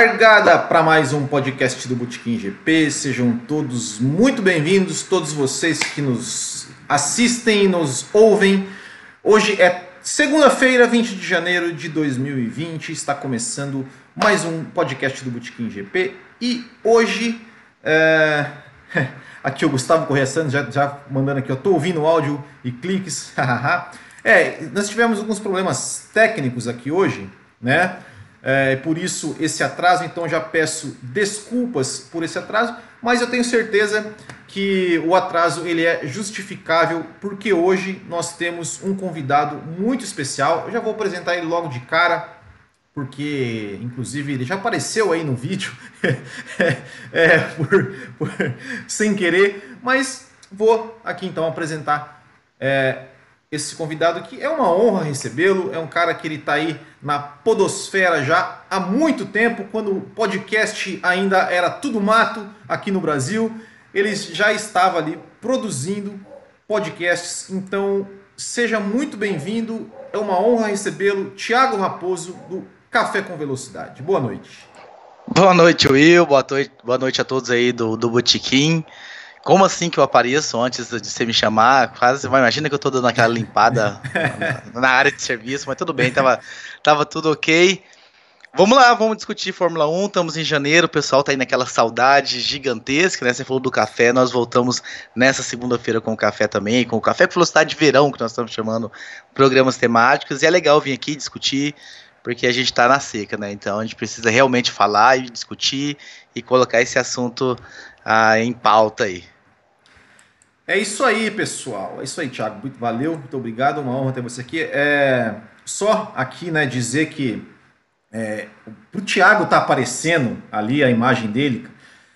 Largada para mais um podcast do Botequim GP. Sejam todos muito bem-vindos, todos vocês que nos assistem e nos ouvem. Hoje é segunda-feira, 20 de janeiro de 2020. Está começando mais um podcast do Botequim GP. E hoje, é... aqui o Gustavo Correia Santos já, já mandando aqui, eu tô ouvindo o áudio e cliques. é, nós tivemos alguns problemas técnicos aqui hoje, né? É, por isso esse atraso, então já peço desculpas por esse atraso, mas eu tenho certeza que o atraso ele é justificável porque hoje nós temos um convidado muito especial. Eu já vou apresentar ele logo de cara, porque inclusive ele já apareceu aí no vídeo, é, por, por, sem querer, mas vou aqui então apresentar é, esse convidado que é uma honra recebê-lo. É um cara que ele está aí na podosfera já há muito tempo, quando o podcast ainda era tudo mato aqui no Brasil. Ele já estava ali produzindo podcasts. Então, seja muito bem-vindo. É uma honra recebê-lo, Tiago Raposo, do Café com Velocidade. Boa noite. Boa noite, Will. Boa noite, boa noite a todos aí do, do Botequim. Como assim que eu apareço antes de você me chamar? Quase, imagina que eu tô dando aquela limpada na, área de serviço, mas tudo bem, tava, tava tudo ok. Vamos lá, vamos discutir Fórmula 1. Estamos em janeiro, o pessoal tá aí naquela saudade gigantesca, né? Você falou do café, nós voltamos nessa segunda-feira com o café também, com o café com velocidade de verão, que nós estamos chamando programas temáticos. E é legal vir aqui discutir, porque a gente tá na seca, né? Então a gente precisa realmente falar e discutir e colocar esse assunto ah, em pauta aí. É isso aí, pessoal. É isso aí, Thiago. Valeu, muito obrigado. Uma honra ter você aqui. É só aqui, né, dizer que é, pro Thiago tá aparecendo ali a imagem dele.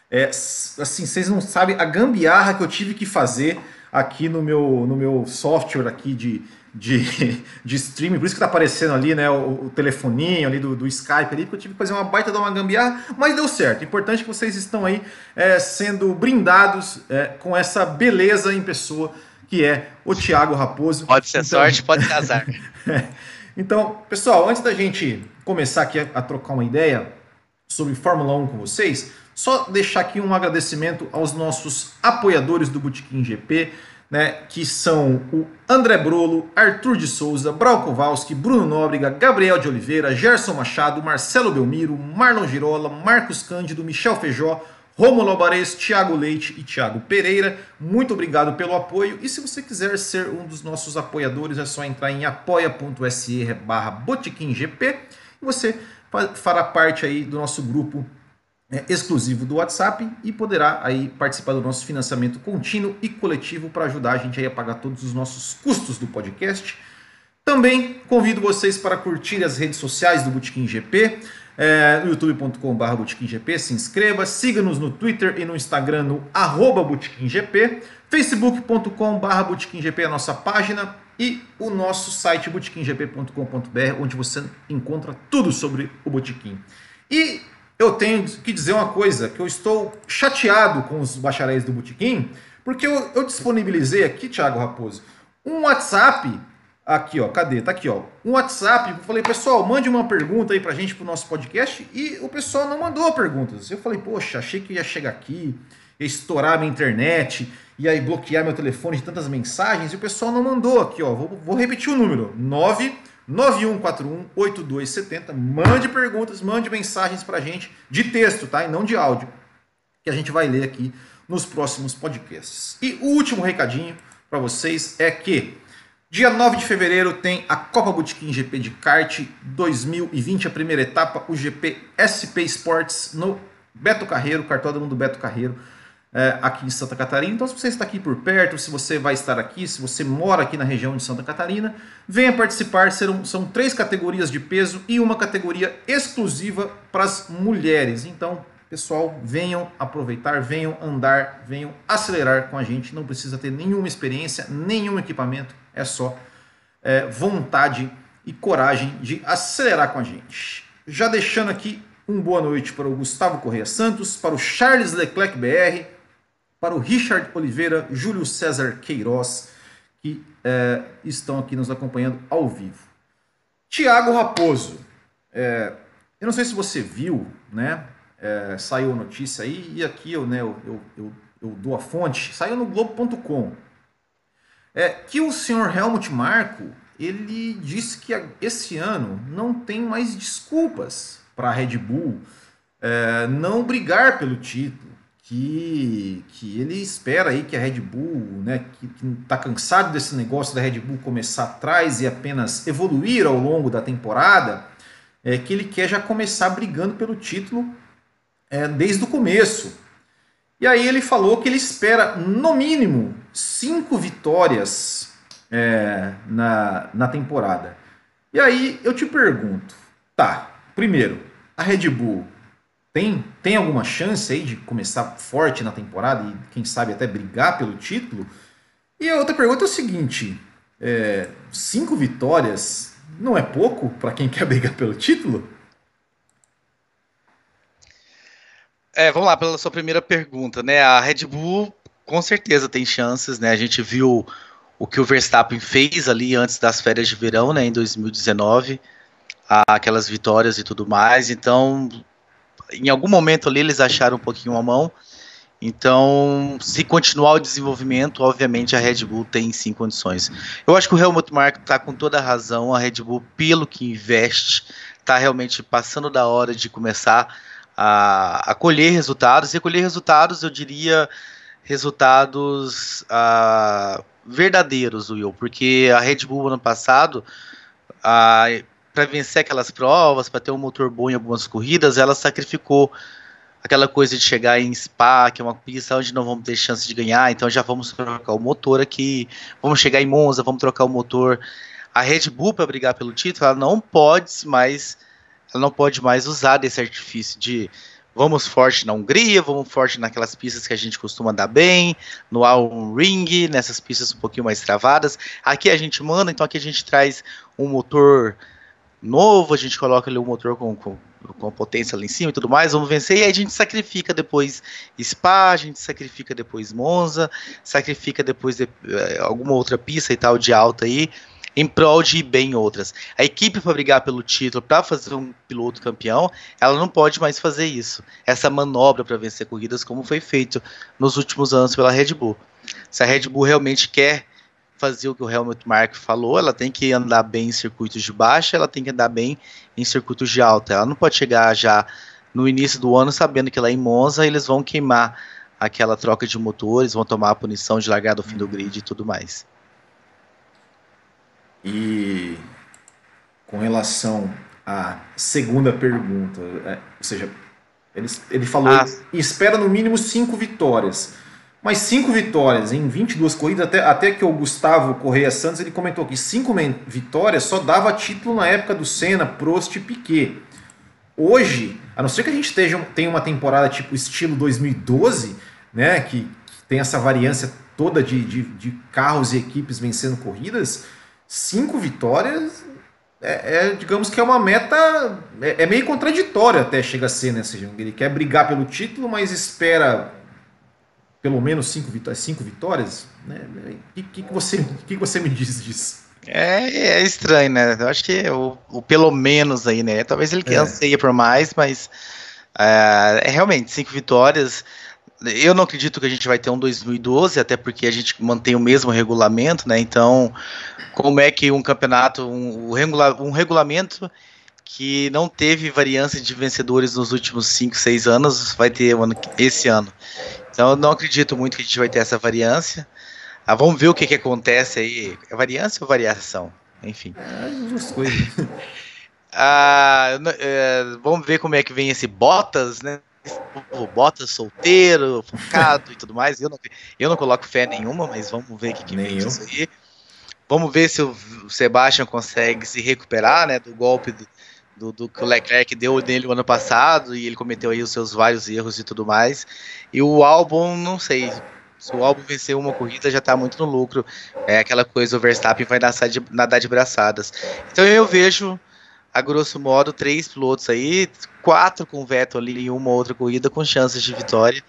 É, assim, vocês não sabem a gambiarra que eu tive que fazer aqui no meu, no meu software aqui de, de, de streaming, por isso que tá aparecendo ali, né, o, o telefoninho ali do, do, Skype ali, porque eu tive que fazer uma baita de uma gambiarra, mas deu certo. Importante que vocês estão aí é, sendo brindados é, com essa beleza em pessoa que é o Thiago Raposo. Pode ser então... sorte, pode casar. então, pessoal, antes da gente começar aqui a, a trocar uma ideia sobre Fórmula 1 com vocês, só deixar aqui um agradecimento aos nossos apoiadores do Botequim GP, né, que são o André Brolo, Arthur de Souza, Brau Kowalski, Bruno Nóbrega, Gabriel de Oliveira, Gerson Machado, Marcelo Belmiro, Marlon Girola, Marcos Cândido, Michel Feijó, Romulo Alvarez, Thiago Leite e Thiago Pereira. Muito obrigado pelo apoio. E se você quiser ser um dos nossos apoiadores, é só entrar em apoia.se barra botequimgp e você fará parte aí do nosso grupo exclusivo do WhatsApp e poderá aí participar do nosso financiamento contínuo e coletivo para ajudar a gente aí a pagar todos os nossos custos do podcast. Também convido vocês para curtir as redes sociais do Botequim GP, é, no youtube.com.br botequimgp, se inscreva, siga-nos no Twitter e no Instagram no arroba botequimgp, facebook.com.br botequimgp é a nossa página e o nosso site botequimgp.com.br, onde você encontra tudo sobre o Botequim. E eu tenho que dizer uma coisa, que eu estou chateado com os bacharéis do Botequim, porque eu, eu disponibilizei aqui, Thiago Raposo, um WhatsApp, aqui ó, cadê? Tá aqui ó, um WhatsApp, eu falei, pessoal, mande uma pergunta aí pra gente pro nosso podcast, e o pessoal não mandou perguntas. Eu falei, poxa, achei que ia chegar aqui, ia estourar minha internet, aí bloquear meu telefone de tantas mensagens, e o pessoal não mandou aqui ó, vou, vou repetir o número, 9 9141-8270. Mande perguntas, mande mensagens para a gente de texto, tá? E não de áudio, que a gente vai ler aqui nos próximos podcasts. E o último recadinho para vocês é que dia 9 de fevereiro tem a Copa Botequim GP de kart 2020, a primeira etapa, o GP SP Sports no Beto Carreiro, cartódromo do Beto Carreiro é, aqui em Santa Catarina. Então, se você está aqui por perto, se você vai estar aqui, se você mora aqui na região de Santa Catarina, venha participar. Serão, são três categorias de peso e uma categoria exclusiva para as mulheres. Então, pessoal, venham aproveitar, venham andar, venham acelerar com a gente. Não precisa ter nenhuma experiência, nenhum equipamento, é só é, vontade e coragem de acelerar com a gente. Já deixando aqui um boa noite para o Gustavo Correia Santos, para o Charles Leclerc BR, para o Richard Oliveira, Júlio César Queiroz, que é, estão aqui nos acompanhando ao vivo. Tiago Raposo, é, eu não sei se você viu, né? É, saiu a notícia aí, e aqui eu, né, eu, eu, eu, eu dou a fonte, saiu no Globo.com. É, que o senhor Helmut Marko ele disse que esse ano não tem mais desculpas para a Red Bull é, não brigar pelo título, que, que ele espera aí que a Red Bull, né, que está cansado desse negócio da Red Bull começar atrás e apenas evoluir ao longo da temporada, é que ele quer já começar brigando pelo título é, desde o começo. E aí ele falou que ele espera no mínimo cinco vitórias é, na, na temporada. E aí eu te pergunto, tá, primeiro, a Red Bull tem, tem alguma chance aí de começar forte na temporada e quem sabe até brigar pelo título? E a outra pergunta é o seguinte: é, cinco vitórias não é pouco para quem quer brigar pelo título? É, vamos lá, pela sua primeira pergunta, né? A Red Bull com certeza tem chances, né? A gente viu o que o Verstappen fez ali antes das férias de verão, né, em 2019, aquelas vitórias e tudo mais. Então, em algum momento ali eles acharam um pouquinho a mão. Então, se continuar o desenvolvimento, obviamente a Red Bull tem sim condições. Eu acho que o Helmut Marko está com toda a razão. A Red Bull, pelo que investe, está realmente passando da hora de começar a, a colher resultados. E colher resultados, eu diria, resultados uh, verdadeiros, Will, porque a Red Bull ano passado, uh, para vencer aquelas provas, para ter um motor bom em algumas corridas, ela sacrificou aquela coisa de chegar em Spa, que é uma pista onde não vamos ter chance de ganhar, então já vamos trocar o motor aqui, vamos chegar em Monza, vamos trocar o motor. A Red Bull para brigar pelo título, ela não pode mais, ela não pode mais usar desse artifício de vamos forte na Hungria, vamos forte naquelas pistas que a gente costuma andar bem, no All Ring, nessas pistas um pouquinho mais travadas. Aqui a gente manda, então aqui a gente traz um motor novo, a gente coloca ali o motor com, com, com potência lá em cima e tudo mais, vamos vencer, e aí a gente sacrifica depois Spa, a gente sacrifica depois Monza, sacrifica depois de, eh, alguma outra pista e tal de alta aí, em prol de ir bem em outras. A equipe para brigar pelo título, para fazer um piloto campeão, ela não pode mais fazer isso. Essa manobra para vencer corridas como foi feito nos últimos anos pela Red Bull. Se a Red Bull realmente quer fazer o que o Helmut Mark falou, ela tem que andar bem em circuitos de baixa, ela tem que andar bem em circuitos de alta. Ela não pode chegar já no início do ano sabendo que lá em Monza eles vão queimar aquela troca de motores, vão tomar a punição de largar do fim do grid e tudo mais. E com relação à segunda pergunta, é, ou seja, ele, ele falou, ah. espera no mínimo cinco vitórias. Mas cinco vitórias em 22 corridas, até, até que o Gustavo Correia Santos ele comentou que cinco vitórias só dava título na época do Senna, Prost e Piquet. Hoje, a não ser que a gente esteja, tenha uma temporada tipo estilo 2012, né, que, que tem essa variância toda de, de, de, carros e equipes vencendo corridas, cinco vitórias é, é digamos que é uma meta, é, é meio contraditório até chega a ser, né? Seja, ele quer brigar pelo título, mas espera pelo menos cinco vitórias, cinco vitórias, né? O que, que, você, que, que você me diz disso? É, é estranho, né? Eu acho que o, o pelo menos aí, né? Talvez ele é. anseia por mais, mas é, é, realmente cinco vitórias. Eu não acredito que a gente vai ter um 2012, até porque a gente mantém o mesmo regulamento, né? Então, como é que um campeonato, um, regula, um regulamento que não teve variância de vencedores nos últimos 5, 6 anos, vai ter esse ano. Então eu não acredito muito que a gente vai ter essa variância. Ah, vamos ver o que, que acontece aí. É variância ou variação? Enfim. É, ah, é, vamos ver como é que vem esse Bottas, né? O Bottas solteiro, focado e tudo mais. Eu não, eu não coloco fé nenhuma, mas vamos ver o que, que vem disso aí. Vamos ver se o Sebastian consegue se recuperar né, do golpe do, do, do que o Leclerc deu nele o ano passado e ele cometeu aí os seus vários erros e tudo mais. E o álbum, não sei. Se o álbum vencer uma corrida, já está muito no lucro. É aquela coisa, o Verstappen vai nadar de, nadar de braçadas. Então eu vejo, a grosso modo, três pilotos aí, quatro com o Vettel ali em uma outra corrida com chances de vitória.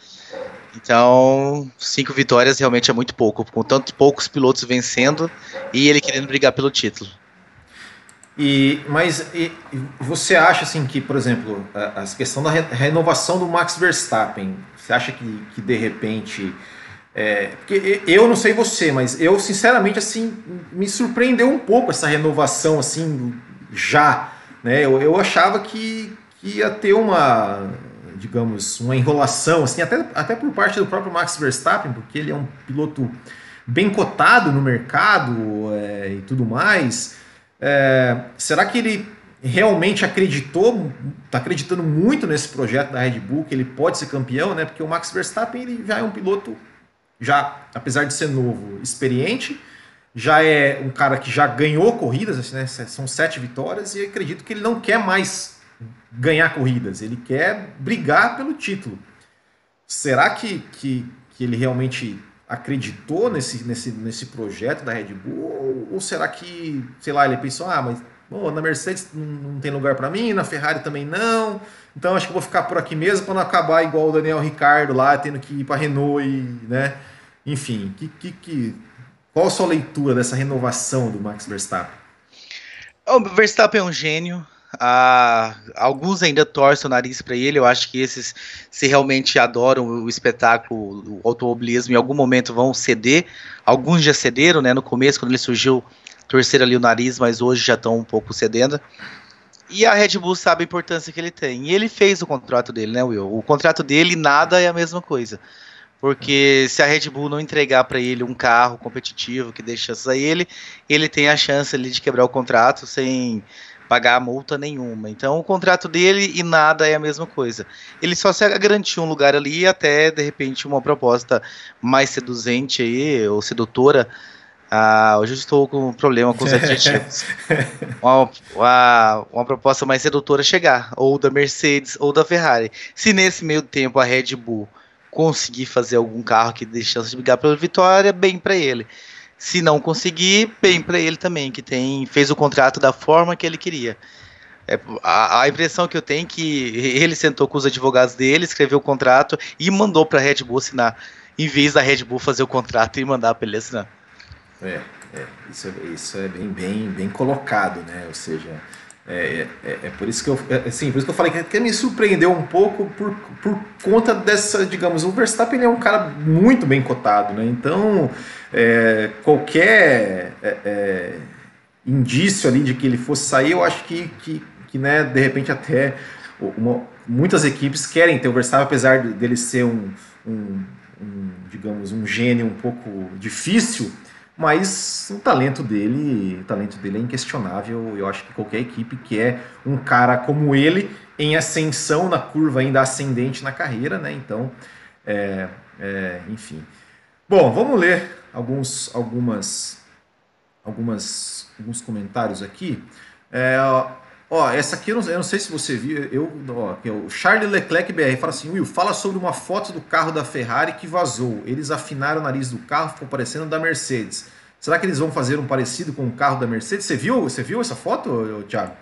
Então, cinco vitórias realmente é muito pouco, com tantos poucos pilotos vencendo e ele querendo brigar pelo título. E, mas e, você acha assim que, por exemplo, a, a questão da re, renovação do Max Verstappen, você acha que, que de repente. É, porque eu não sei você, mas eu sinceramente assim me surpreendeu um pouco essa renovação assim já, né? Eu, eu achava que, que ia ter uma, digamos, uma enrolação assim, até, até por parte do próprio Max Verstappen, porque ele é um piloto bem cotado no mercado é, e tudo mais. É, será que ele realmente acreditou, está acreditando muito nesse projeto da Red Bull, que ele pode ser campeão, né? Porque o Max Verstappen ele já é um piloto, já apesar de ser novo, experiente, já é um cara que já ganhou corridas, assim, né? são sete vitórias, e acredito que ele não quer mais ganhar corridas, ele quer brigar pelo título. Será que, que, que ele realmente acreditou nesse, nesse, nesse projeto da Red Bull? Ou, ou será que, sei lá, ele pensou, ah, mas bom, na Mercedes não, não tem lugar para mim, na Ferrari também não, então acho que vou ficar por aqui mesmo para não acabar igual o Daniel Ricardo lá, tendo que ir para Renault e, né? Enfim, que, que, que, qual a sua leitura dessa renovação do Max Verstappen? O Verstappen é um gênio, ah, alguns ainda torcem o nariz para ele. Eu acho que esses, se realmente adoram o espetáculo, o automobilismo, em algum momento vão ceder. Alguns já cederam, né? No começo, quando ele surgiu, torcer ali o nariz, mas hoje já estão um pouco cedendo. E a Red Bull sabe a importância que ele tem. E ele fez o contrato dele, né, Will? O contrato dele, nada é a mesma coisa. Porque se a Red Bull não entregar para ele um carro competitivo que dê chances a ele, ele tem a chance ali de quebrar o contrato sem pagar multa nenhuma. Então o contrato dele e nada é a mesma coisa. Ele só se garantiu um lugar ali até de repente uma proposta mais seduzente aí, ou sedutora. Ah, hoje eu estou com um problema com os adjetivos. uma, uma, uma, proposta mais sedutora chegar, ou da Mercedes ou da Ferrari. Se nesse meio tempo a Red Bull conseguir fazer algum carro que dê chance de brigar pela vitória, bem para ele. Se não conseguir, bem para ele também, que tem fez o contrato da forma que ele queria. É, a, a, impressão que eu tenho é que ele sentou com os advogados dele, escreveu o contrato e mandou para a Red Bull assinar, em vez da Red Bull fazer o contrato e mandar para ele assinar. É, é, isso, é, isso é bem, bem, bem colocado, né? Ou seja, é, é, é, por isso que eu, é, assim, por isso que eu falei que, que me surpreendeu um pouco por, por conta dessa, digamos, o Verstappen é um cara muito bem cotado, né? Então, é, qualquer é, é, indício ali de que ele fosse sair, eu acho que, que, que né, de repente até uma, muitas equipes querem ter o Verstappen, apesar dele ser um, um, um digamos, um gênio um pouco difícil mas o talento dele, o talento dele é inquestionável. Eu acho que qualquer equipe quer um cara como ele em ascensão na curva ainda ascendente na carreira, né? Então, é, é, enfim. Bom, vamos ler alguns, algumas, algumas, alguns comentários aqui. É, Ó, essa aqui eu não, eu não, sei se você viu, eu, ó, é o Charlie Leclerc BR fala assim, Will, fala sobre uma foto do carro da Ferrari que vazou. Eles afinaram o nariz do carro, ficou parecendo da Mercedes. Será que eles vão fazer um parecido com o carro da Mercedes? Você viu, você viu essa foto, Thiago?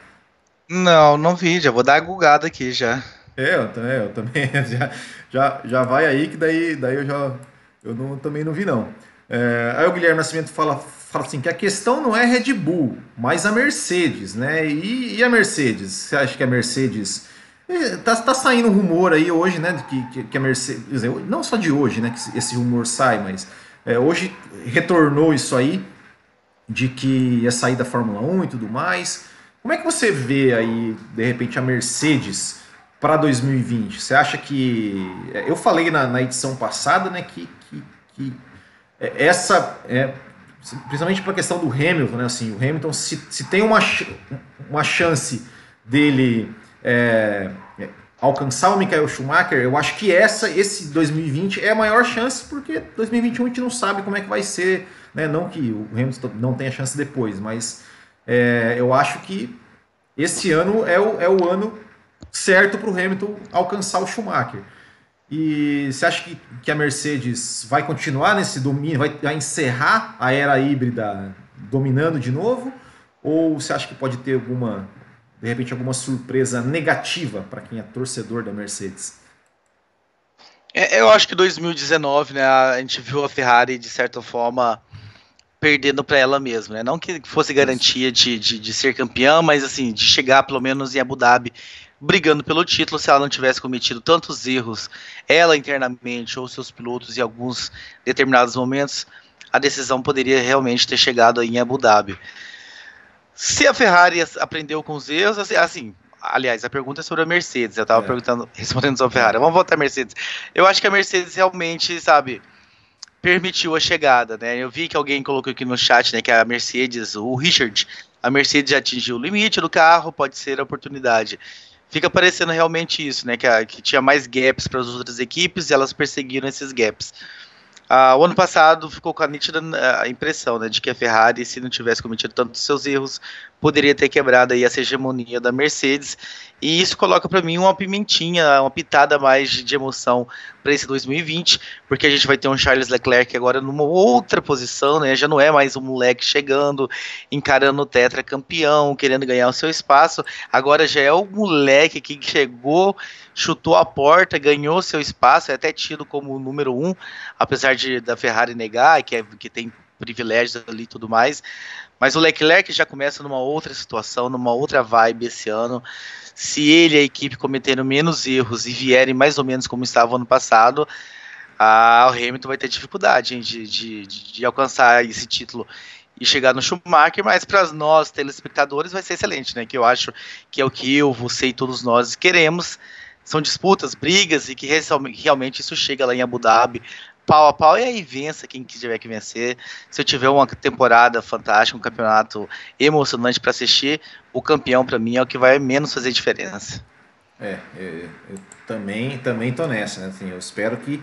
Não, não vi, já vou dar a gugada aqui já. É, eu, é, eu também, já, já, já vai aí que daí, daí eu já, eu não, também não vi não. É, aí o Guilherme Nascimento fala, fala assim que a questão não é Red Bull, mas a Mercedes, né? E, e a Mercedes? Você acha que a Mercedes é, tá, tá saindo um rumor aí hoje, né? Que, que, que a Mercedes, não só de hoje, né? Que esse rumor sai, mas é, hoje retornou isso aí de que ia sair da Fórmula 1 e tudo mais. Como é que você vê aí, de repente, a Mercedes para 2020? Você acha que. É, eu falei na, na edição passada, né, que, que, que essa é principalmente para a questão do Hamilton, né? Assim, o Hamilton se, se tem uma, uma chance dele é, é, alcançar o Michael Schumacher, eu acho que essa esse 2020 é a maior chance porque 2021 a gente não sabe como é que vai ser, né? Não que o Hamilton não tenha chance depois, mas é, eu acho que esse ano é o, é o ano certo para o Hamilton alcançar o Schumacher. E você acha que, que a Mercedes vai continuar nesse domínio, vai, vai encerrar a era híbrida dominando de novo? Ou você acha que pode ter alguma, de repente, alguma surpresa negativa para quem é torcedor da Mercedes? É, eu acho que 2019, né, a gente viu a Ferrari, de certa forma, perdendo para ela mesma, né? Não que fosse garantia de, de, de, ser campeã, mas assim, de chegar pelo menos em Abu Dhabi brigando pelo título se ela não tivesse cometido tantos erros, ela internamente ou seus pilotos em alguns determinados momentos, a decisão poderia realmente ter chegado em Abu Dhabi. Se a Ferrari aprendeu com os erros, assim, assim aliás, a pergunta é sobre a Mercedes. Eu estava é. perguntando, respondendo sobre a Ferrari. Vamos voltar à Mercedes. Eu acho que a Mercedes realmente, sabe, permitiu a chegada, né? Eu vi que alguém colocou aqui no chat, né, que a Mercedes, o Richard, a Mercedes já atingiu o limite do carro, pode ser a oportunidade. Fica parecendo realmente isso, né, que, a, que tinha mais gaps para as outras equipes e elas perseguiram esses gaps. Ah, o ano passado ficou com a nítida a impressão né, de que a Ferrari, se não tivesse cometido tantos seus erros, poderia ter quebrado aí essa hegemonia da Mercedes. E isso coloca para mim uma pimentinha, uma pitada mais de emoção para esse 2020, porque a gente vai ter um Charles Leclerc agora numa outra posição, né? Já não é mais um moleque chegando, encarando o tetra campeão, querendo ganhar o seu espaço. Agora já é o moleque que chegou, chutou a porta, ganhou seu espaço, é até tido como o número um, apesar de da Ferrari negar que, é, que tem privilégios ali e tudo mais. Mas o Leclerc já começa numa outra situação, numa outra vibe esse ano se ele e a equipe cometeram menos erros e vierem mais ou menos como estava ano passado, a, o Hamilton vai ter dificuldade hein, de, de, de, alcançar esse título e chegar no Schumacher, mas para nós, telespectadores, vai ser excelente, né? Que eu acho que é o que eu, você e todos nós queremos. São disputas, brigas e que realmente isso chega lá em Abu Dhabi pau a pau e aí vença quem tiver que vencer. Se eu tiver uma temporada fantástica, um campeonato emocionante para assistir, o campeão para mim é o que vai menos fazer diferença. É, eu, eu também também tô nessa, né? Assim, eu espero que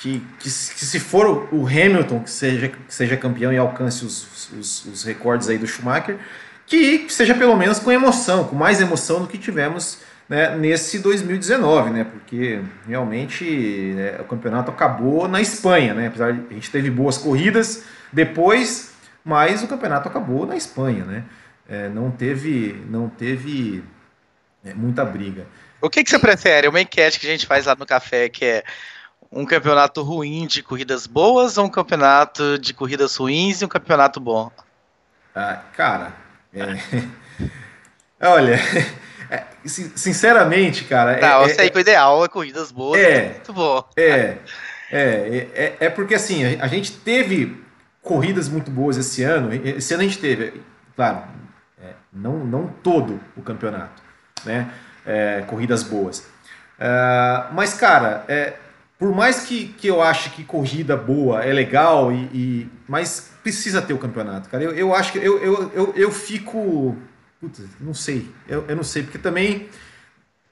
que, que, que, se for o Hamilton que seja, que seja campeão e alcance os, os, os recordes aí do Schumacher, que seja pelo menos com emoção, com mais emoção do que tivemos né, nesse 2019, né, porque realmente né, o campeonato acabou na Espanha, né, apesar de a gente teve boas corridas depois, mas o campeonato acabou na Espanha, né, é, não teve, não teve é, muita briga. O que, que você prefere? Uma enquete que a gente faz lá no café que é um campeonato ruim de corridas boas ou um campeonato de corridas ruins e um campeonato bom? Ah, cara, é... olha, é, sinceramente, cara. É, Não, é, eu sei que o ideal é corridas boas, é, muito bom. É, é, é, é, porque assim, a gente teve corridas muito boas esse ano. Esse ano a gente teve, claro, é, não, não todo o campeonato, né? É, corridas boas. Uh, mas, cara, é, por mais que, que eu ache que corrida boa é legal, e, e mas precisa ter o campeonato, cara. Eu, eu acho que eu, eu, eu, eu fico Putz, não sei. Eu, eu não sei, porque também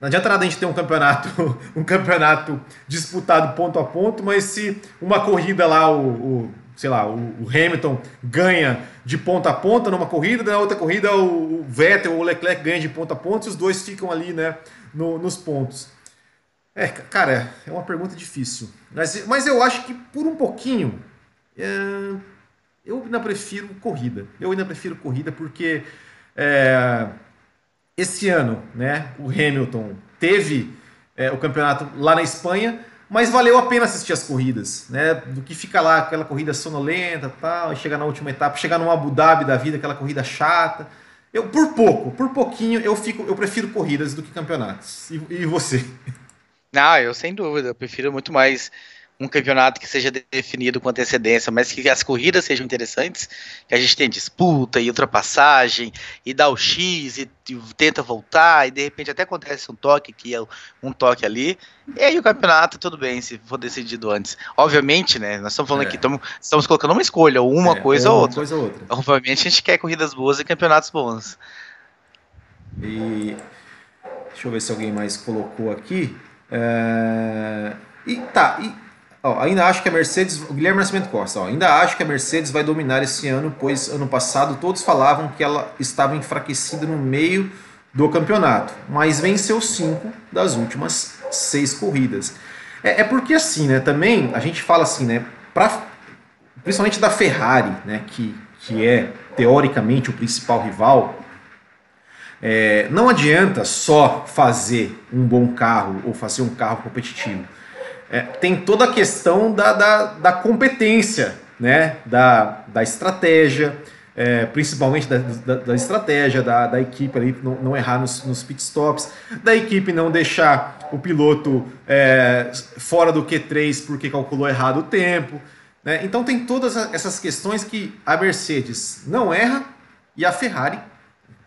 não adianta nada a gente ter um campeonato, um campeonato disputado ponto a ponto, mas se uma corrida lá, o, o sei lá, o, o, Hamilton ganha de ponta a ponta numa corrida, na outra corrida o, o Vettel ou o Leclerc ganha de ponta a ponta e os dois ficam ali, né, no, nos pontos. É, cara, é uma pergunta difícil. Mas, mas eu acho que por um pouquinho, é, eu ainda prefiro corrida. Eu ainda prefiro corrida porque é, esse ano, né, o Hamilton teve é, o campeonato lá na Espanha, mas valeu a pena assistir as corridas, né? Do que fica lá aquela corrida sonolenta, tal, e chegar na última etapa, chegar num Abu Dhabi da vida, aquela corrida chata. Eu por pouco, por pouquinho eu fico, eu prefiro corridas do que campeonatos. E, e você? Não, eu sem dúvida, eu prefiro muito mais um campeonato que seja definido com antecedência, mas que as corridas sejam interessantes, que a gente tem disputa e ultrapassagem, e dá o X e, e tenta voltar, e de repente até acontece um toque aqui, um toque ali, e aí o campeonato, tudo bem, se for decidido antes. Obviamente, né, nós estamos falando é. aqui, estamos, estamos colocando uma escolha, uma é, coisa ou outra. Coisa ou outra. Obviamente a gente quer corridas boas e campeonatos bons. E deixa eu ver se alguém mais colocou aqui. É... E tá, e Ó, ainda acho que a Mercedes. O Guilherme Nascimento Costa, ó, ainda acho que a Mercedes vai dominar esse ano, pois ano passado todos falavam que ela estava enfraquecida no meio do campeonato, mas venceu cinco das últimas seis corridas. É, é porque assim, né? Também a gente fala assim, né? Pra, principalmente da Ferrari, né? Que, que é teoricamente o principal rival. É, não adianta só fazer um bom carro ou fazer um carro competitivo é, tem toda a questão da, da, da competência né, da, da estratégia, é, principalmente da, da, da, estratégia da, da equipe ali, não, não errar nos, nos pitstops, da equipe não deixar o piloto é, fora do Q3 porque calculou errado o tempo. Né? Então tem todas essas questões que a Mercedes não erra e a Ferrari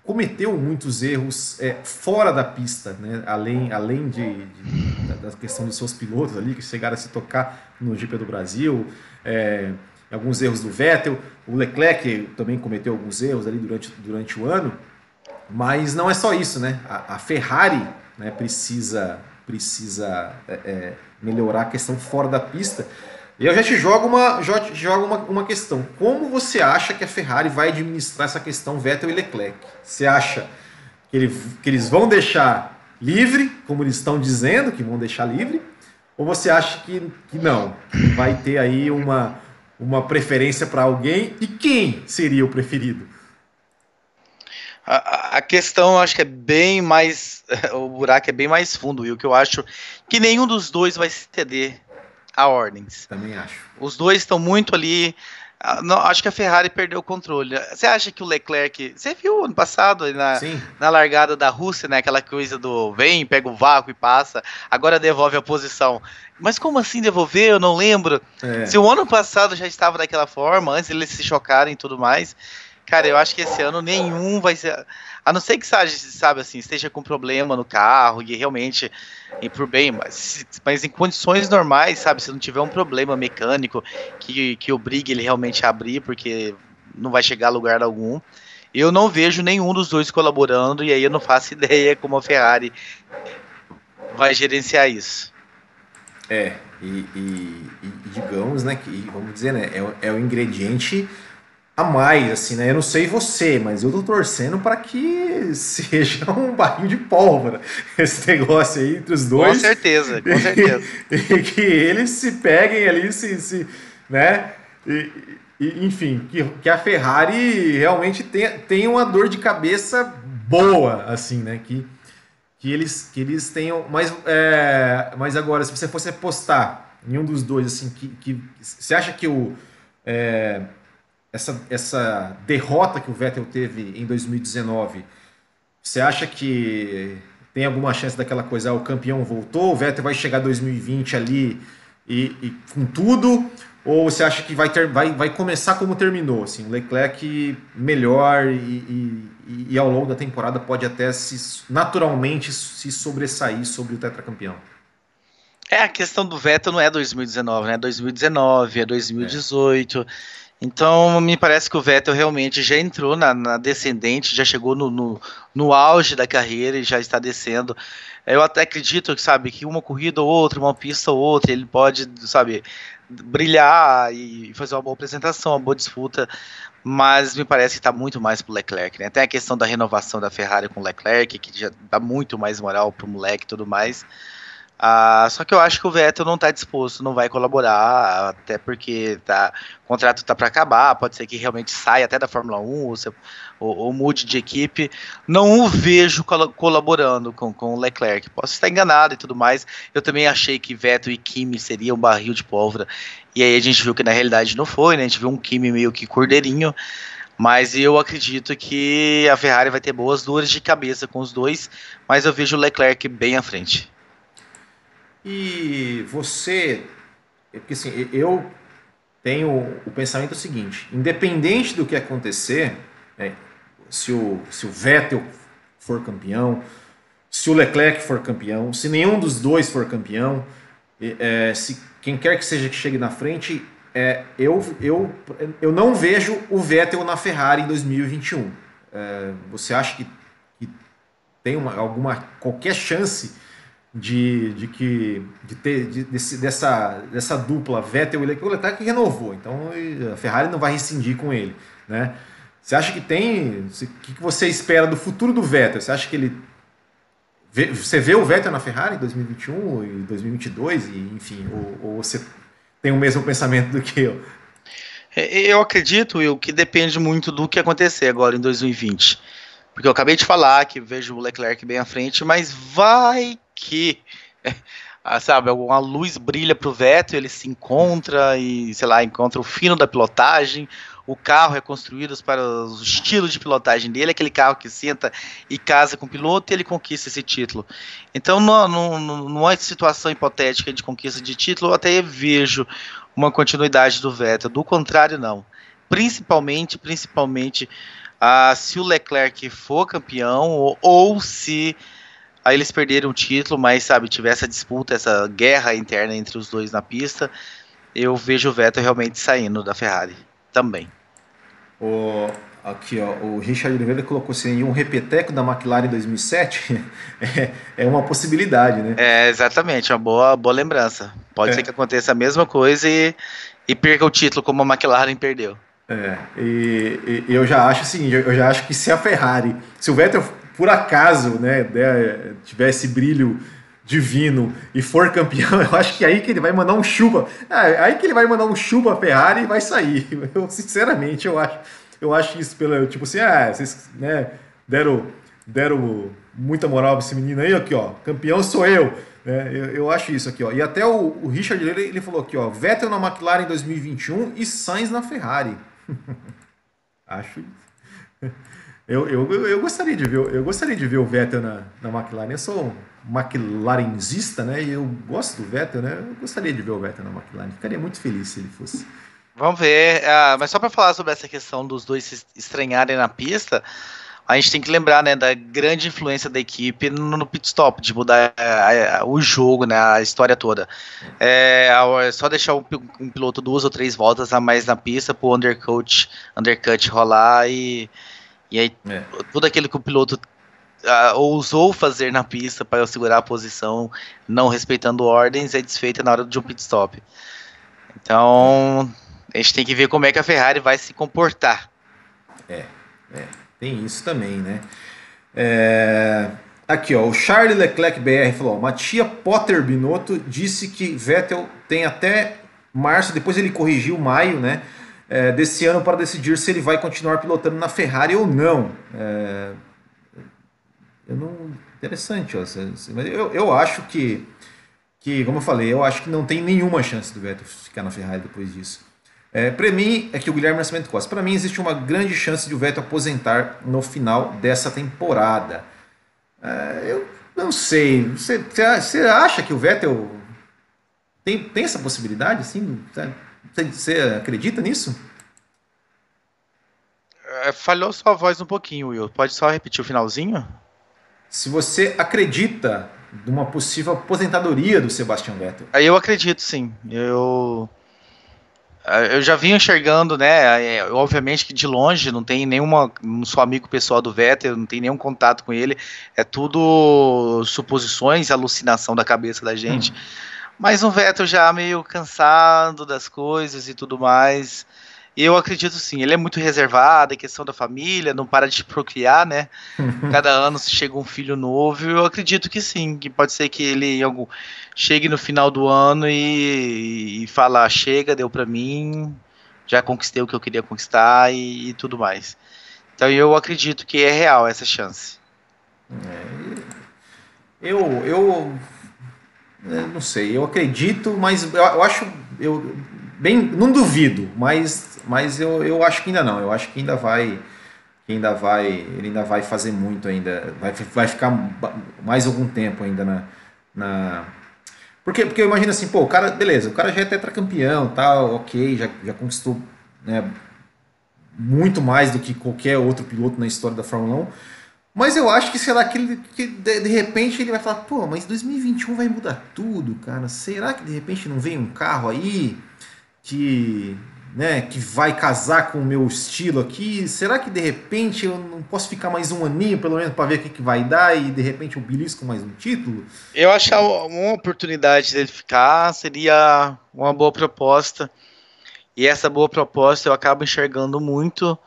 cometeu muitos erros é, fora da pista, né? além, além de, de da, da, questão de seus pilotos ali que chegaram a se tocar no GP do Brasil. É, alguns erros do Vettel, o Leclerc também cometeu alguns erros ali durante, durante o ano, mas não é só isso, né? A, a Ferrari né, precisa, precisa é, é, melhorar a questão fora da pista. E eu já te jogo, uma, já te jogo uma, uma questão. Como você acha que a Ferrari vai administrar essa questão Vettel e Leclerc? Você acha que, ele, que eles vão deixar livre, como eles estão dizendo que vão deixar livre? Ou você acha que, que não? Vai ter aí uma, uma preferência para alguém e quem seria o preferido? A, questão, eu acho que é bem mais. O buraco é bem mais fundo, e o que eu acho que nenhum dos dois vai ceder a ordens. Também acho. Os dois estão muito ali. Ah, não, acho que a Ferrari perdeu o controle. Você acha que o Leclerc. Você viu ano passado na, na largada da Rússia, né? Aquela coisa do vem, pega o vácuo e passa, agora devolve a posição. Mas como assim devolver? Eu não lembro. É. Se o ano passado já estava daquela forma, antes eles se chocarem e tudo mais. Cara, eu acho que esse ano nenhum vai ser. A não ser que sabe, sabe assim, esteja com problema no carro e realmente ir por bem, mas, mas em condições normais, sabe, se não tiver um problema mecânico que, que obrigue ele realmente a abrir, porque não vai chegar a lugar algum. Eu não vejo nenhum dos dois colaborando e aí eu não faço ideia como a Ferrari vai gerenciar isso. É, e, e, e digamos, né, que vamos dizer, né, é, é o ingrediente a mais, assim, né? Eu não sei você, mas eu tô torcendo para que seja um barril de pólvora esse negócio aí entre os dois. Com certeza, com certeza. E, e que eles se peguem ali, se, se né? E, e, enfim, que, que a Ferrari realmente tenha, tenha uma dor de cabeça boa, assim, né? Que, que, eles, que eles tenham. Mas, é, mas agora, se você fosse apostar em um dos dois, assim, que, que você acha que o. É, essa, essa derrota que o Vettel teve em 2019, você acha que tem alguma chance daquela coisa, ah, o campeão voltou, o Vettel vai chegar 2020 ali e, e com tudo, ou você acha que vai, ter, vai, vai começar como terminou, assim, Leclerc melhor e, e, e, ao longo da temporada pode até se, naturalmente se sobressair sobre o tetracampeão? É, a questão do Vettel não é 2019, né? 2019, é 2018. É. Então, me parece que o Vettel realmente já entrou na, na descendente, já chegou no, no, no, auge da carreira e já está descendo. Eu até acredito que, sabe, que uma corrida ou outra, uma pista ou outra, ele pode, sabe, brilhar e fazer uma boa apresentação, uma boa disputa, mas me parece que está muito mais pro Leclerc, né? Tem a questão da renovação da Ferrari com o Leclerc, que já dá muito mais moral pro moleque e tudo mais. Ah, só que eu acho que o Vettel não está disposto, não vai colaborar, até porque tá, o contrato está para acabar, pode ser que realmente saia até da Fórmula 1 ou, ou, ou mude de equipe. Não o vejo colaborando com, com o Leclerc. Posso estar enganado e tudo mais. Eu também achei que Vettel e Kimi seriam um barril de pólvora. E aí a gente viu que na realidade não foi, né? A gente viu um Kimi meio que cordeirinho. Mas eu acredito que a Ferrari vai ter boas dores de cabeça com os dois, mas eu vejo o Leclerc bem à frente. E você, é porque assim, eu tenho o pensamento seguinte: independente do que acontecer, é, se, o, se o Vettel for campeão, se o Leclerc for campeão, se nenhum dos dois for campeão, é, se quem quer que seja que chegue na frente, é, eu, eu, eu não vejo o Vettel na Ferrari em 2021. É, você acha que, que tem uma, alguma qualquer chance de, de que de ter de, desse, dessa, dessa dupla Vettel e Leclerc, que renovou, então a Ferrari não vai rescindir com ele, né? Você acha que tem? O que, você espera do futuro do Vettel? Você acha que ele você vê o Vettel na Ferrari em 2021 e 2022 e enfim, ou, ou você tem o mesmo pensamento do que eu? É, eu acredito, Will, que depende muito do que acontecer agora em 2020. Porque eu acabei de falar que vejo o Leclerc bem à frente, mas vai que ah, sabe, alguma luz brilha pro Vettel, ele se encontra e, sei lá, encontra o fino da pilotagem, o carro é construído para o estilo de pilotagem dele, aquele carro que senta e casa com o piloto e ele conquista esse título. Então, numa situação hipotética de conquista de título, eu até vejo uma continuidade do Vettel, do contrário, não. Principalmente, principalmente, uh, se o Leclerc for campeão ou, ou se Aí eles perderam o título, mas sabe, tiver essa disputa, essa guerra interna entre os dois na pista, eu vejo o Vettel realmente saindo da Ferrari também. O, aqui, ó, o Richard Oliveira colocou assim, um repeteco da McLaren em 2007 é, é uma possibilidade, né? É, exatamente, uma boa, boa lembrança. Pode é. ser que aconteça a mesma coisa e, e perca o título como a McLaren perdeu. É, e, e eu já acho o seguinte, eu já acho que se a Ferrari, se o Vettel por acaso né, tivesse brilho divino e for campeão, eu acho que aí que ele vai mandar um chupa. Ah, aí que ele vai mandar um chupa a Ferrari e vai sair. Eu, sinceramente, eu acho, eu acho isso pelo tipo assim, ah, vocês né, deram, deram muita moral para esse menino aí, aqui, ó, campeão sou eu. É, eu, eu, acho isso aqui, ó. E até o, o Richard ele, ele falou aqui, ó, Vettel na McLaren em 2021 e Sainz na Ferrari. acho. Eu, eu, eu, gostaria de ver, eu gostaria de ver o Vettel na, na McLaren. Eu sou um McLarenzista, né? E eu gosto do Vettel, né? Eu gostaria de ver o Vettel na McLaren. Ficaria muito feliz se ele fosse. Vamos ver. Uh, mas só para falar sobre essa questão dos dois se estranharem na pista, a gente tem que lembrar, né, da grande influência da equipe no, pit stop, de mudar uh, o jogo, né, a história toda. É, é só deixar um, um, piloto duas ou três voltas a mais na pista para o undercut rolar e e aí, é. tudo aquilo que o piloto uh, ousou fazer na pista para segurar a posição, não respeitando ordens, é desfeita na hora de um pit stop. Então, a gente tem que ver como é que a Ferrari vai se comportar. É, é tem isso também, né? É, aqui, ó, o Charles Leclerc BR falou: Matia Potter Binotto disse que Vettel tem até março, depois ele corrigiu maio, né? É, desse ano para decidir se ele vai continuar pilotando na Ferrari ou não. É, eu não, interessante, ó, eu, eu acho que, que, como eu falei, eu acho que não tem nenhuma chance do Vettel ficar na Ferrari depois disso. É, para mim, é que o Guilherme Nascimento Costa, para mim existe uma grande chance de o Vettel aposentar no final dessa temporada. É, eu não sei, você, você acha que o Vettel tem, tem essa possibilidade? Assim, você acredita nisso? É, falhou sua voz um pouquinho, Will. Pode só repetir o finalzinho? Se você acredita numa possível aposentadoria do Sebastian Vettel. Eu acredito, sim. Eu é, eu já vinha enxergando, né? É, obviamente que de longe não tem nenhuma. Não sou amigo pessoal do Vettel, não tem nenhum contato com ele. É tudo suposições, alucinação da cabeça da gente. Hum. Mas um Vettel já meio cansado das coisas e tudo mais. Eu acredito sim, ele é muito reservado, a questão da família, não para de procriar, né? Cada ano chega um filho novo, eu acredito que sim, que pode ser que ele algum, chegue no final do ano e, e fala, chega, deu para mim, já conquistei o que eu queria conquistar e, e, tudo mais. Então eu acredito que é real essa chance. É, eu, eu é, não sei, eu acredito, mas eu, eu acho, eu bem, não duvido, mas, mas eu, eu acho que ainda não. Eu acho que ainda vai, que ainda vai, ele ainda vai fazer muito ainda, vai, vai ficar mais algum tempo ainda na, na porque, porque eu imagino assim, pô, o cara, beleza, o cara já é tetracampeão, tal, ok, já, já conquistou né, muito mais do que qualquer outro piloto na história da Fórmula 1. Mas eu acho que, sei lá, que, ele, que de, de, repente ele vai falar, pô, mas 2021 vai mudar tudo, cara. Será que de repente não vem um carro aí que, né, que vai casar com o meu estilo aqui? Será que de repente eu não posso ficar mais um aninho, pelo menos, para ver o que, que vai dar e de repente eu belisco mais um título? Eu acho que uma oportunidade dele ficar seria uma boa proposta. E essa boa proposta eu acabo enxergando muito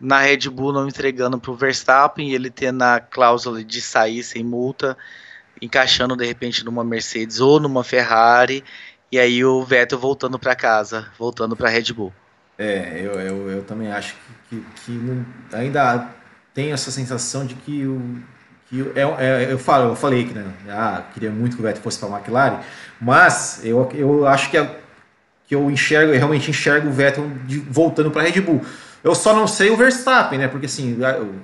na Red Bull não entregando para o Verstappen e ele tendo a cláusula de sair sem multa, encaixando de repente numa Mercedes ou numa Ferrari, e aí o Vettel voltando para casa, voltando para a Red Bull. É, eu, eu, eu também acho que, que, não, ainda tenho essa sensação de que, o, que que é, é, eu, falo, eu falei que né, ah, queria muito que o Vettel fosse para a McLaren, mas eu, eu acho que, é, que eu enxergo, eu realmente enxergo o Vettel de, voltando para a Red Bull. Eu só não sei o Verstappen, né? Porque assim, eu,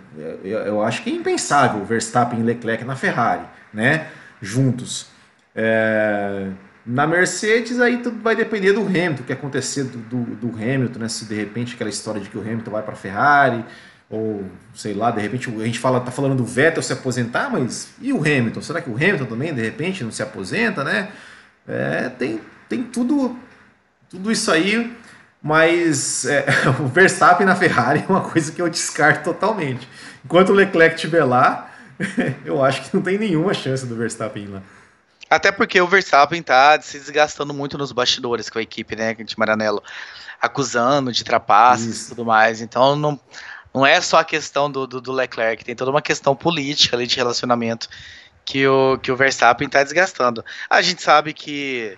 eu, eu acho que é impensável o Verstappen e Leclerc na Ferrari, né? Juntos. É, na Mercedes, aí tudo vai depender do Hamilton, o que acontecer do, do, do Hamilton, né? Se de repente aquela história de que o Hamilton vai para a Ferrari, ou sei lá, de repente a gente fala, tá falando do Vettel se aposentar, mas e o Hamilton? Será que o Hamilton também de repente não se aposenta, né? É, tem, tem tudo, tudo isso aí mas é, o Verstappen na Ferrari é uma coisa que eu descarto totalmente. Enquanto o Leclerc estiver lá, eu acho que não tem nenhuma chance do Verstappen lá. Até porque o Verstappen tá se desgastando muito nos bastidores com a equipe, né, de Maranello, acusando de trapaças e tudo mais. Então não, não é só a questão do, do, do, Leclerc, tem toda uma questão política ali de relacionamento que o, que o Verstappen tá desgastando. A gente sabe que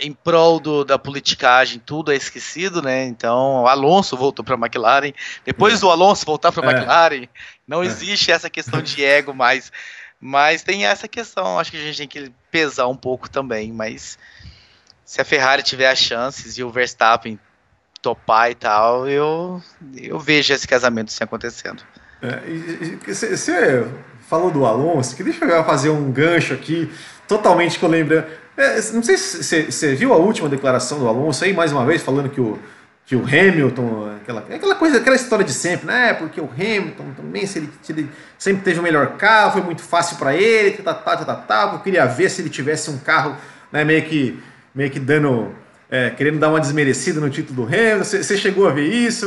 em prol do, da politicagem, tudo é esquecido, né? Então, o Alonso voltou para a McLaren. Depois é. do Alonso voltar para a é. McLaren, não é. existe essa questão de ego mais. Mas tem essa questão, acho que a gente tem que pesar um pouco também. Mas se a Ferrari tiver as chances e o Verstappen topar e tal, eu, eu vejo esse casamento assim acontecendo. Você falou do Alonso, que deixa eu fazer um gancho aqui, totalmente que eu lembro. É, não sei se você viu a última declaração do Alonso aí, mais uma vez, falando que o, que o Hamilton, aquela, aquela coisa, aquela história de sempre, né? Porque o Hamilton também, se ele, se ele sempre teve o melhor carro, foi muito fácil para ele, tá, tá, tá, tá, tá, eu queria ver se ele tivesse um carro né, meio, que, meio que dando é, querendo dar uma desmerecida no título do Hamilton. Você chegou a ver isso?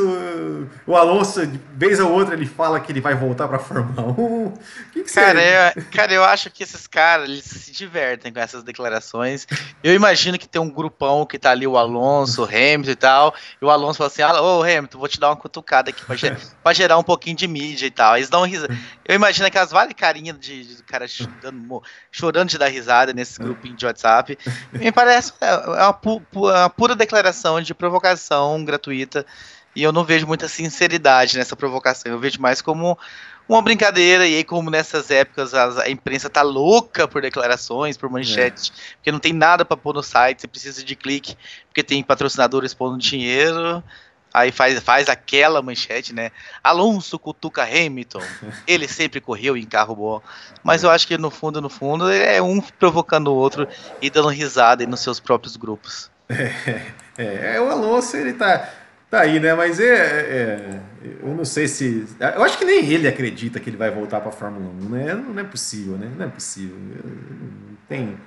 O Alonso, de vez ou outra, ele fala que ele vai voltar para a Fórmula 1. Que que cara, eu, cara, eu acho que esses caras eles se divertem com essas declarações. Eu imagino que tem um grupão que tá ali, o Alonso, o Hamilton e tal. E o Alonso fala assim: ah, ô Hamilton, vou te dar uma cutucada aqui para gerar, gerar um pouquinho de mídia e tal. Eles dão risada. Eu imagino aquelas várias carinhas de, de cara chorando, chorando de dar risada nesse grupinho de WhatsApp. Me parece é, é uma uma pura declaração de provocação gratuita. E eu não vejo muita sinceridade nessa provocação. Eu vejo mais como uma brincadeira. E aí, como nessas épocas a, a imprensa tá louca por declarações, por manchetes, é. porque não tem nada para pôr no site, você precisa de clique, porque tem patrocinadores pondo dinheiro. Aí faz, faz aquela manchete, né? Alonso cutuca Hamilton. Ele sempre correu em carro bom. Mas eu acho que no fundo, no fundo, é um provocando o outro e dando risada nos seus próprios grupos. É, é, é, o Alonso, ele tá, tá aí, né? Mas é, é, eu não sei se. Eu acho que nem ele acredita que ele vai voltar para a Fórmula 1, né? Não é possível, né? Não é possível. Tem.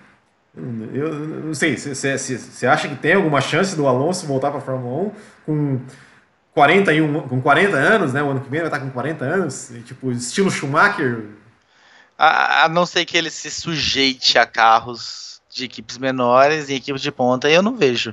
Eu não sei, você acha que tem alguma chance do Alonso voltar para a Fórmula 1 com 41, com 40 anos, né? O ano que vem vai estar com 40 anos, tipo, estilo Schumacher? A, a não ser que ele se sujeite a carros de equipes menores e equipes de ponta, eu não vejo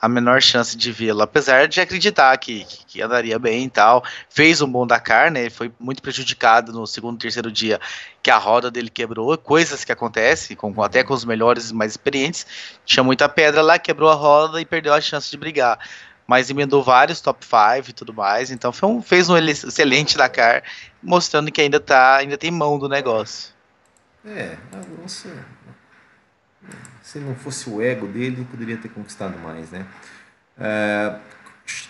a menor chance de vê-lo, apesar de acreditar que, que, que, andaria bem e tal. Fez um bom Dakar, né? Foi muito prejudicado no segundo, terceiro dia que a roda dele quebrou, coisas que acontecem, com, até com os melhores mais experientes. Tinha muita pedra lá, quebrou a roda e perdeu a chance de brigar. Mas emendou vários top 5 e tudo mais, então um, fez um excelente Dakar, mostrando que ainda tá, ainda tem mão do negócio. É, nossa, se não fosse o ego dele, poderia ter conquistado mais, né? É,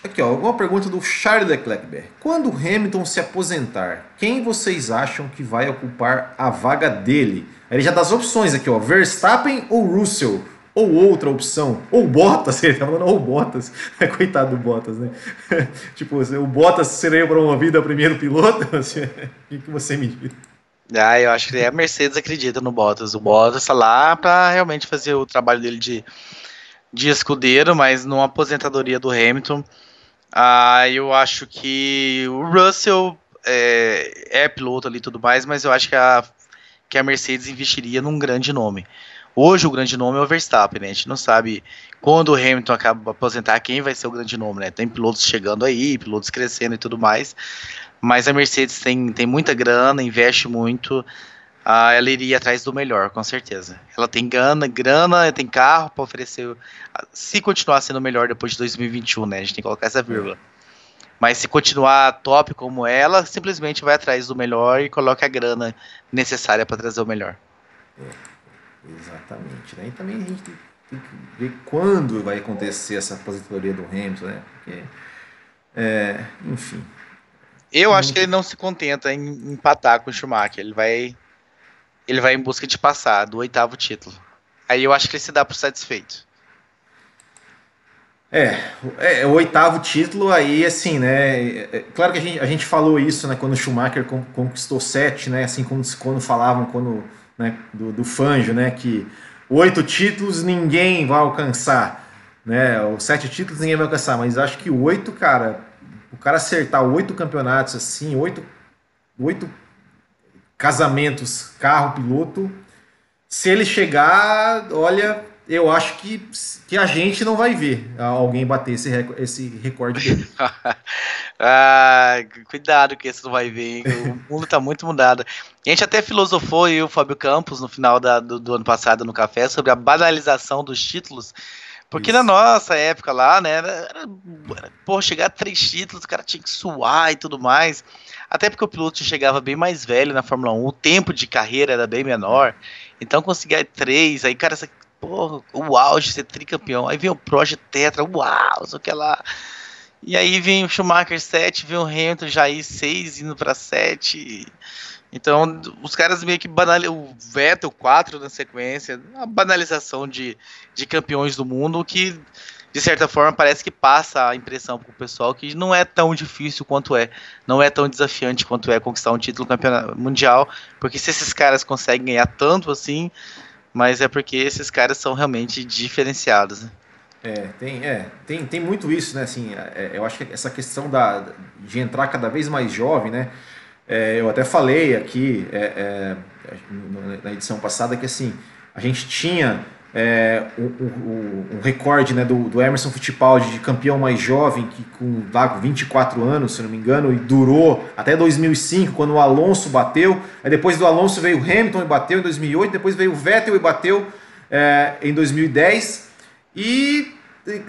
aqui, ó, uma pergunta do Charles Leclerc. Quando Hamilton se aposentar, quem vocês acham que vai ocupar a vaga dele? Ele já dá as opções aqui, ó, Verstappen ou Russell? Ou outra opção, ou Bottas, ele tá falando ou Bottas, coitado do Bottas, né? tipo, o Bottas seria promovido a primeiro piloto? o que você me diz? Ah, eu acho que a Mercedes acredita no Bottas. O Bottas tá lá para realmente fazer o trabalho dele de, de escudeiro, mas numa aposentadoria do Hamilton. Ah, eu acho que o Russell é, é piloto ali e tudo mais, mas eu acho que a, que a Mercedes investiria num grande nome. Hoje o grande nome é o Verstappen, né? A gente não sabe quando o Hamilton acaba aposentar quem vai ser o grande nome, né? Tem pilotos chegando aí, pilotos crescendo e tudo mais. Mas a Mercedes tem, tem muita grana, investe muito. Ah, ela iria atrás do melhor, com certeza. Ela tem grana, grana tem carro para oferecer. Se continuar sendo melhor depois de 2021, né? A gente tem que colocar essa vírgula. Mas se continuar top como ela, simplesmente vai atrás do melhor e coloca a grana necessária para trazer o melhor. É, exatamente. Né? E também a gente tem que ver quando vai acontecer essa aposentadoria do Hamilton, né? Porque, é, enfim. Eu acho que ele não se contenta em empatar com o Schumacher. Ele vai, ele vai em busca de passar do oitavo título. Aí eu acho que ele se dá por satisfeito. É, é, o oitavo título aí, assim, né? É, é, claro que a gente, a gente falou isso, né? Quando o Schumacher conquistou sete, né? Assim como quando falavam quando, né, do, do Fanjo, né? Que oito títulos ninguém vai alcançar, né? Os sete títulos ninguém vai alcançar, mas acho que oito, cara, o cara acertar oito campeonatos assim, oito, oito casamentos, carro, piloto, se ele chegar, olha, eu acho que, que a gente não vai ver alguém bater esse, recorde, esse recorde dele. ah, cuidado que esse não vai ver, hein? o mundo tá muito mudado. A gente até filosofou, e o Fábio Campos, no final da, do, do, ano passado no café, sobre a banalização dos títulos. Porque Isso. na nossa época lá, né, era, era, pô, chegar a três títulos, o cara tinha que suar e tudo mais. Até porque o piloto chegava bem mais velho na Fórmula 1, o tempo de carreira era bem menor. Então conseguia três, aí, cara, porra, o auge, ser tricampeão. Aí vem o Project Tetra, uau, só que lá. E aí vem o Schumacher 7, vem o Hamilton aí 6 indo para 7. Então, os caras meio que banalizam o Vettel 4 na sequência, a banalização de, de campeões do mundo que de certa forma parece que passa a impressão pro pessoal que não é tão difícil quanto é, não é tão desafiante quanto é conquistar um título mundial, porque se esses caras conseguem ganhar tanto assim, mas é porque esses caras são realmente diferenciados. Né? É, tem, é, tem, tem muito isso, né? Assim, é, eu acho que essa questão da, de entrar cada vez mais jovem, né? É, eu até falei aqui é, é na edição passada que assim a gente tinha é, o, o, o, recorde né, do, do, Emerson Fittipaldi de campeão mais jovem, que com, lá, com 24 anos, se não me engano, e durou até 2005, quando o Alonso bateu. Aí depois do Alonso veio o Hamilton e bateu em 2008, depois veio o Vettel e bateu é, em 2010. E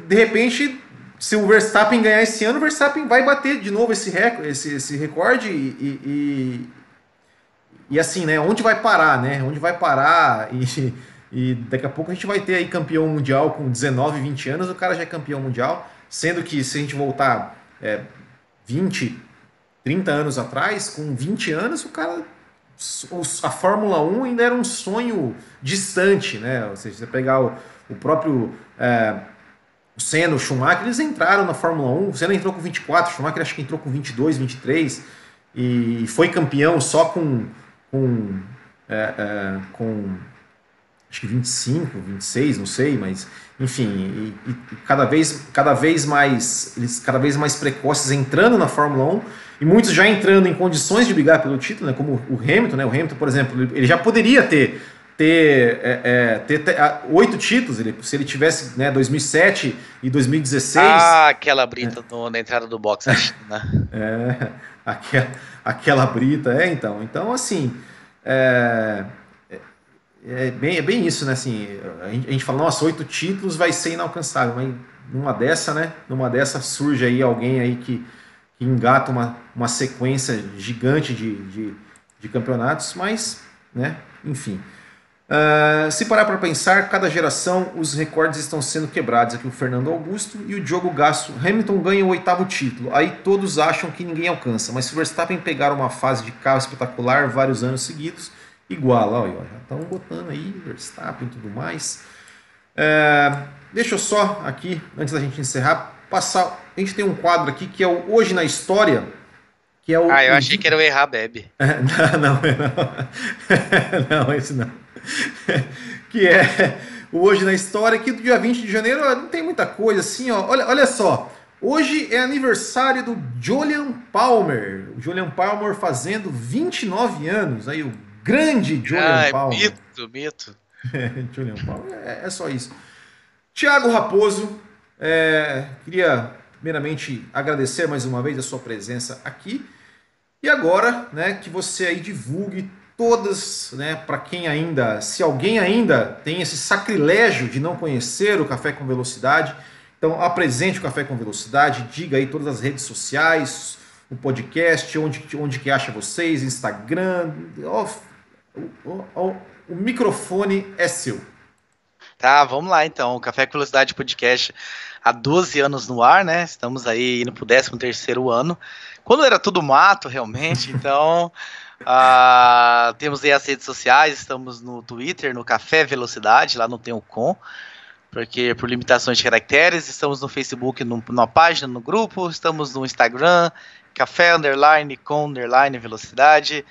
de repente, se o Verstappen ganhar esse ano, o Verstappen vai bater de novo esse, rec esse, esse recorde e, e, e, assim, né? Onde vai parar, né? Onde vai parar e e daqui a pouco a gente vai ter aí campeão mundial com 19, 20 anos, o cara já é campeão mundial, sendo que se a gente voltar é, 20, 30 anos atrás, com 20 anos, o cara. A Fórmula 1 ainda era um sonho distante, né? Ou seja, você pegar o, o próprio. É, o Senna, o Schumacher, eles entraram na Fórmula 1. O Senna entrou com 24, o Schumacher acho que entrou com 22, 23 e foi campeão só com, com, é, é, com acho que 25, 26, não sei, mas enfim, e, e, cada, vez, cada vez mais eles cada vez mais precoces entrando na Fórmula 1 e muitos já entrando em condições de brigar pelo título, né, como o Hamilton, né, o Hamilton, por exemplo, ele já poderia ter ter, é, é, ter, oito títulos, ele, se ele tivesse né, 2007 e 2016. Ah, aquela brita é. no, na entrada do box, né? é, aquela, aquela brita, é então. Então, assim, é, é bem, é bem isso, né? Assim, a gente, fala, nossa, oito títulos vai ser inalcançável, mas numa dessa, né? Numa dessa surge aí alguém aí que, que engata uma, uma sequência gigante de, de, de campeonatos, mas, né? Enfim. Uh, se parar para pensar, cada geração os recordes estão sendo quebrados. Aqui o Fernando Augusto e o Diogo Gasto. Hamilton ganha o oitavo título. Aí todos acham que ninguém alcança. Mas se o Verstappen pegar uma fase de carro espetacular vários anos seguidos, iguala. Olha, já estão botando aí Verstappen e tudo mais. É, deixa eu só aqui, antes da gente encerrar, passar. A gente tem um quadro aqui que é o Hoje na História. Que é o, ah, eu achei que era o Errar Bebe. É, não, não, não. não, esse não. que é o Hoje na História, que do dia 20 de janeiro não tem muita coisa assim, ó. Olha, olha só. Hoje é aniversário do Julian Palmer. O Julian Palmer fazendo 29 anos. Aí o Grande Julian ah, Palmer. Mito, mito. É, Julian Palmer, é, é, só isso. Tiago Raposo, é, queria primeiramente agradecer mais uma vez a sua presença aqui. E agora, né, que você aí divulgue todas, né, para quem ainda, se alguém ainda tem esse sacrilégio de não conhecer o Café com Velocidade, Então apresente o Café com Velocidade, diga aí todas as redes sociais, o podcast, onde, onde que acha vocês, Instagram. O, o, o microfone é seu. Tá, vamos lá então. O Café com Velocidade Podcast há 12 anos no ar, né? Estamos aí indo pro 13 terceiro ano. Quando era tudo mato, realmente, então... uh, temos aí as redes sociais, estamos no Twitter, no Café Velocidade, lá não tem o com, porque por limitações de caracteres, estamos no Facebook, no, numa página, no grupo, estamos no Instagram, Café Underline com Underline Velocidade,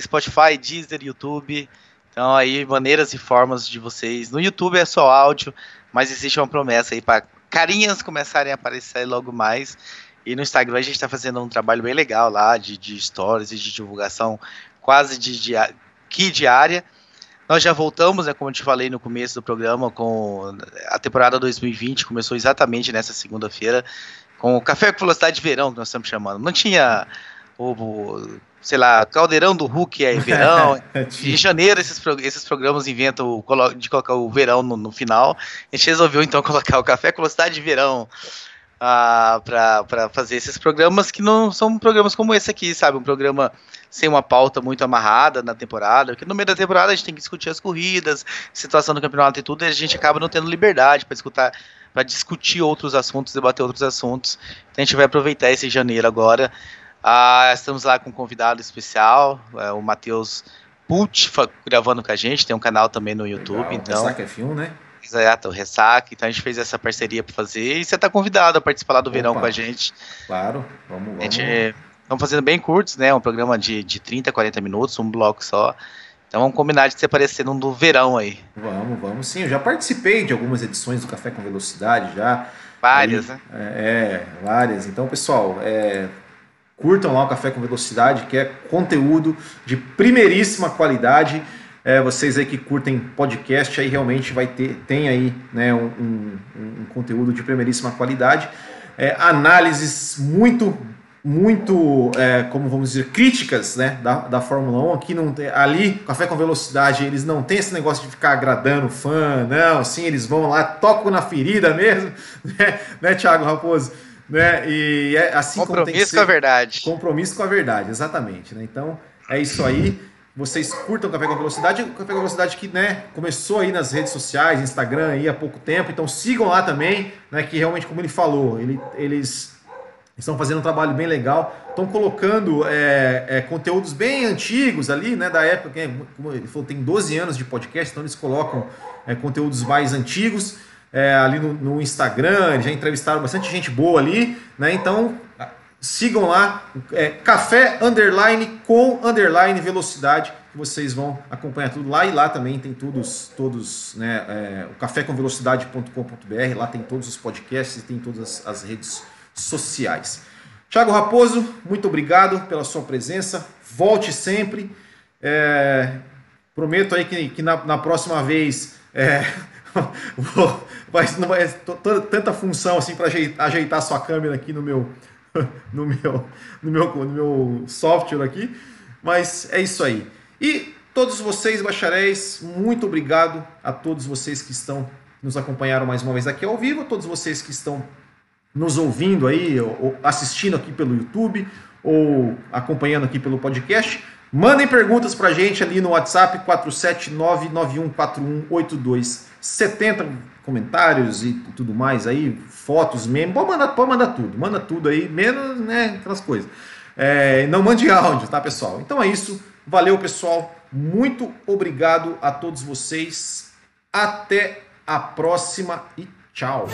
Spotify, Deezer, YouTube... Então aí maneiras e formas de vocês. No YouTube é só áudio, mas existe uma promessa aí para carinhas começarem a aparecer logo mais. E no Instagram a gente está fazendo um trabalho bem legal lá de, de stories e de divulgação quase de, de que diária. Nós já voltamos, né, como eu te falei no começo do programa, com a temporada 2020 começou exatamente nessa segunda-feira com o Café com Velocidade de Verão, que nós estamos chamando. Não tinha o, sei lá, Caldeirão do Hulk é verão. em janeiro esses, esses programas inventam de colocar o verão no, no, final. A gente resolveu então colocar o Café com Velocidade de Verão uh, para fazer esses programas que não são programas como esse aqui, sabe? Um programa sem uma pauta muito amarrada na temporada, porque no meio da temporada a gente tem que discutir as corridas, situação do campeonato e tudo, e a gente acaba não tendo liberdade para escutar para discutir outros assuntos, debater outros assuntos. Então a gente vai aproveitar esse janeiro agora ah, estamos lá com um convidado especial, é, o Matheus Pult, gravando com a gente, tem um canal também no YouTube. Legal, então, Ressaca F1, né? Exato, o Ressaca. Então a gente fez essa parceria para fazer e você está convidado a participar lá do Opa, verão com a gente. Claro, vamos, vamos. A gente, estamos fazendo bem curtos, né? Um programa de, de 30, 40 minutos, um bloco só. Então vamos combinar de você aparecer num do verão aí. Vamos, vamos sim. Eu já participei de algumas edições do Café com Velocidade já. Várias, aí, né? É, é, várias. Então, pessoal, é, Curtam lá o Café com Velocidade, que é conteúdo de primeiríssima qualidade. É, vocês aí que curtem podcast, aí realmente vai ter, tem aí né, um, um, um conteúdo de primeiríssima qualidade. É, análises muito, muito, é, como vamos dizer, críticas né, da, da Fórmula 1. Aqui não tem, ali, Café com Velocidade, eles não tem esse negócio de ficar agradando fã, não, assim, eles vão lá, tocam na ferida mesmo, né, né Thiago Raposo? Né? E é assim compromisso com a verdade. Compromisso com a verdade, exatamente. Né? Então é isso aí. Vocês curtam o Café com Velocidade, o Café com Velocidade que né, começou aí nas redes sociais, Instagram aí há pouco tempo, então sigam lá também, né, que realmente, como ele falou, ele, eles estão fazendo um trabalho bem legal, estão colocando é, é, conteúdos bem antigos ali, né, da época, como ele falou, tem 12 anos de podcast, então eles colocam é, conteúdos mais antigos, é, ali no, no, Instagram, já entrevistaram bastante gente boa ali, né? Então sigam lá, é, café underline com underline velocidade, que vocês vão acompanhar tudo lá e lá também tem todos, todos, né? É, o cafécomvelocidade.com.br, lá tem todos os podcasts e tem todas as, as redes sociais. Thiago Raposo, muito obrigado pela sua presença. Volte sempre. É, prometo aí que, que na, na próxima vez é, não vai tanta função assim para ajeitar, ajeitar sua câmera aqui no meu no meu no meu no meu software aqui, mas é isso aí. E todos vocês bacharéis, muito obrigado a todos vocês que estão nos acompanharam mais uma vez aqui ao vivo, todos vocês que estão nos ouvindo aí, ou assistindo aqui pelo YouTube, ou acompanhando aqui pelo podcast. Mandem perguntas para a gente ali no WhatsApp 47991418270 comentários e tudo mais aí, fotos, memes, pode mandar, pode mandar tudo, manda tudo aí, menos né, aquelas coisas. É, não mande áudio, tá pessoal? Então é isso, valeu pessoal, muito obrigado a todos vocês, até a próxima e tchau.